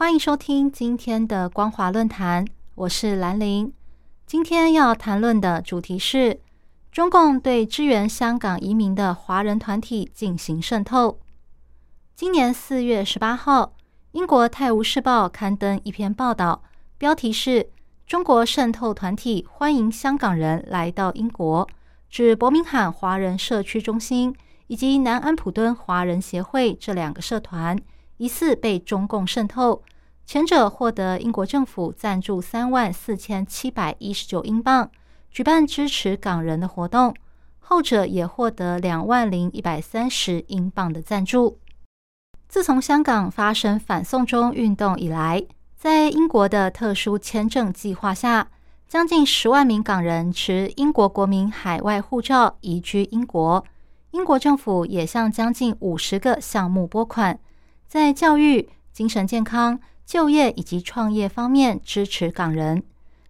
欢迎收听今天的光华论坛，我是兰玲。今天要谈论的主题是中共对支援香港移民的华人团体进行渗透。今年四月十八号，英国《泰晤士报》刊登一篇报道，标题是“中国渗透团体欢迎香港人来到英国”，指伯明翰华人社区中心。以及南安普敦华人协会这两个社团疑似被中共渗透，前者获得英国政府赞助三万四千七百一十九英镑，举办支持港人的活动；后者也获得两万零一百三十英镑的赞助。自从香港发生反送中运动以来，在英国的特殊签证计划下，将近十万名港人持英国国民海外护照移居英国。英国政府也向将近五十个项目拨款，在教育、精神健康、就业以及创业方面支持港人。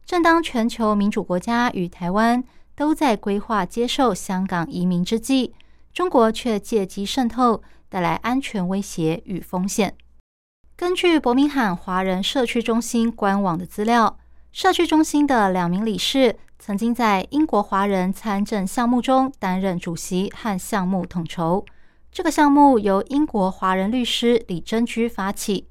正当全球民主国家与台湾都在规划接受香港移民之际，中国却借机渗透，带来安全威胁与风险。根据伯明翰华人社区中心官网的资料，社区中心的两名理事。曾经在英国华人参政项目中担任主席和项目统筹。这个项目由英国华人律师李珍居发起。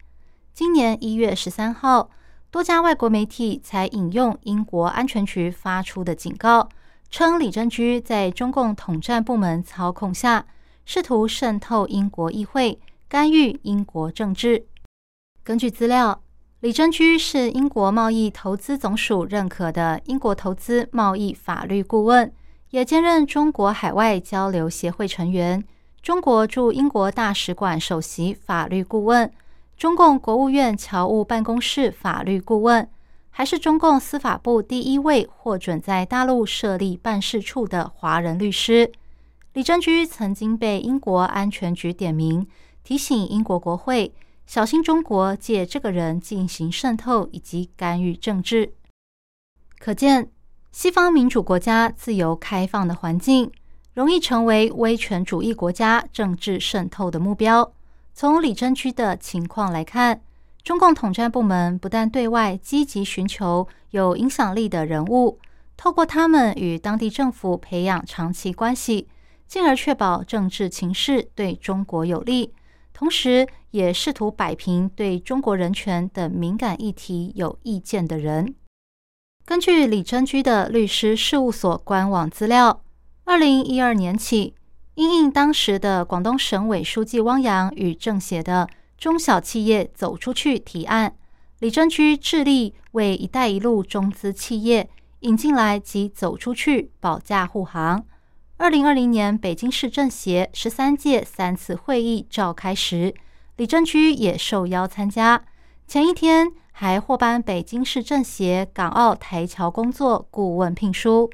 今年一月十三号，多家外国媒体才引用英国安全局发出的警告，称李珍居在中共统战部门操控下，试图渗透英国议会，干预英国政治。根据资料。李珍居是英国贸易投资总署认可的英国投资贸易法律顾问，也兼任中国海外交流协会成员、中国驻英国大使馆首席法律顾问、中共国务院侨务办公室法律顾问，还是中共司法部第一位获准在大陆设立办事处的华人律师。李珍居曾经被英国安全局点名，提醒英国国会。小心中国借这个人进行渗透以及干预政治，可见西方民主国家自由开放的环境，容易成为威权主义国家政治渗透的目标。从李珍区的情况来看，中共统战部门不但对外积极寻求有影响力的人物，透过他们与当地政府培养长期关系，进而确保政治情势对中国有利。同时，也试图摆平对中国人权等敏感议题有意见的人。根据李珍居的律师事务所官网资料，二零一二年起，因应当时的广东省委书记汪洋与政协的中小企业走出去提案，李珍居致力为“一带一路”中资企业引进来及走出去保驾护航。二零二零年，北京市政协十三届三次会议召开时，李珍居也受邀参加。前一天还获颁北京市政协港澳台侨工作顾问聘书，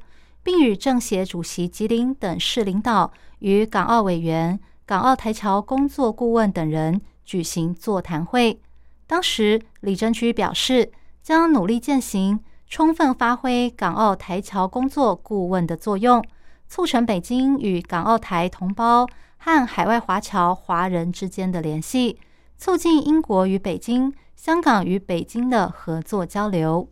并与政协主席吉林等市领导与港澳委员、港澳台侨工作顾问等人举行座谈会。当时，李珍区表示，将努力践行，充分发挥港澳台侨工作顾问的作用。促成北京与港澳台同胞和海外华侨华人之间的联系，促进英国与北京、香港与北京的合作交流。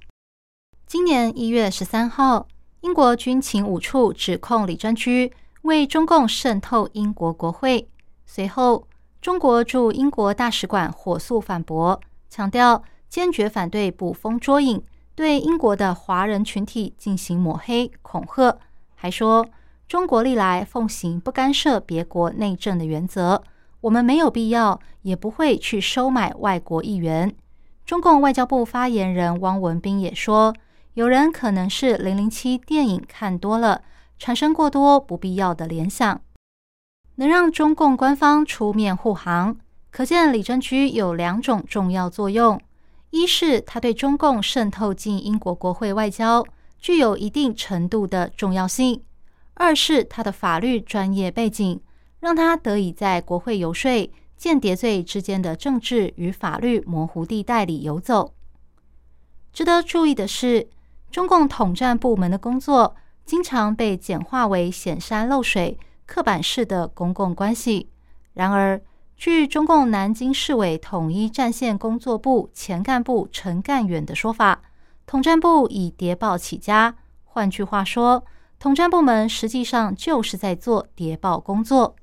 今年一月十三号，英国军情五处指控李珍居为中共渗透英国国会。随后，中国驻英国大使馆火速反驳，强调坚决反对捕风捉影，对英国的华人群体进行抹黑恐吓，还说。中国历来奉行不干涉别国内政的原则，我们没有必要，也不会去收买外国议员。中共外交部发言人汪文斌也说，有人可能是《零零七》电影看多了，产生过多不必要的联想。能让中共官方出面护航，可见李珍居有两种重要作用：一是他对中共渗透进英国国会外交具有一定程度的重要性；二是他的法律专业背景，让他得以在国会游说间谍罪之间的政治与法律模糊地带里游走。值得注意的是，中共统战部门的工作经常被简化为显山露水、刻板式的公共关系。然而，据中共南京市委统一战线工作部前干部陈干远的说法，统战部以谍报起家。换句话说，统战部门实际上就是在做谍报工作。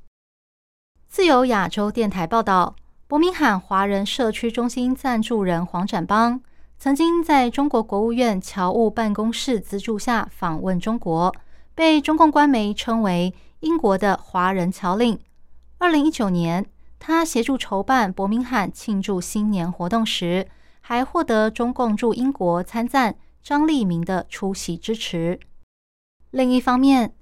自由亚洲电台报道，伯明翰华人社区中心赞助人黄展邦。曾经在中国国务院侨务办公室资助下访问中国，被中共官媒称为“英国的华人侨领”。二零一九年，他协助筹办伯明翰庆祝新年活动时，还获得中共驻英国参赞张立明的出席支持。另一方面，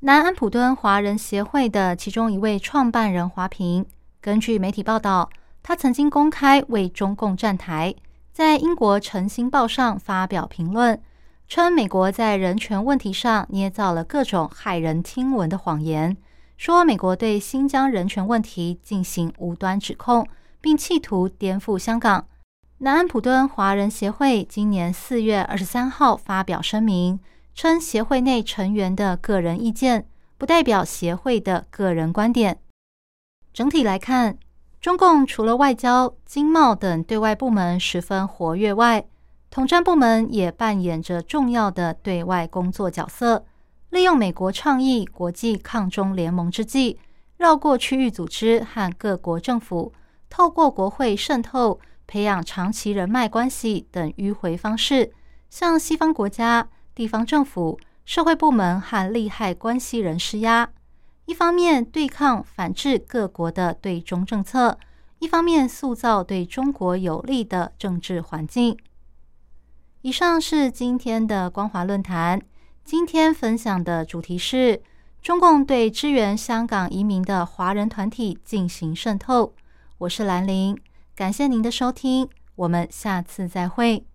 南安普敦华人协会的其中一位创办人华平，根据媒体报道，他曾经公开为中共站台。在英国《晨星报》上发表评论，称美国在人权问题上捏造了各种骇人听闻的谎言，说美国对新疆人权问题进行无端指控，并企图颠覆香港。南安普敦华人协会今年四月二十三号发表声明，称协会内成员的个人意见不代表协会的个人观点。整体来看。中共除了外交、经贸等对外部门十分活跃外，统战部门也扮演着重要的对外工作角色。利用美国倡议国际抗中联盟之际，绕过区域组织和各国政府，透过国会渗透、培养长期人脉关系等迂回方式，向西方国家、地方政府、社会部门和利害关系人施压。一方面对抗反制各国的对中政策，一方面塑造对中国有利的政治环境。以上是今天的光华论坛。今天分享的主题是中共对支援香港移民的华人团体进行渗透。我是兰陵，感谢您的收听，我们下次再会。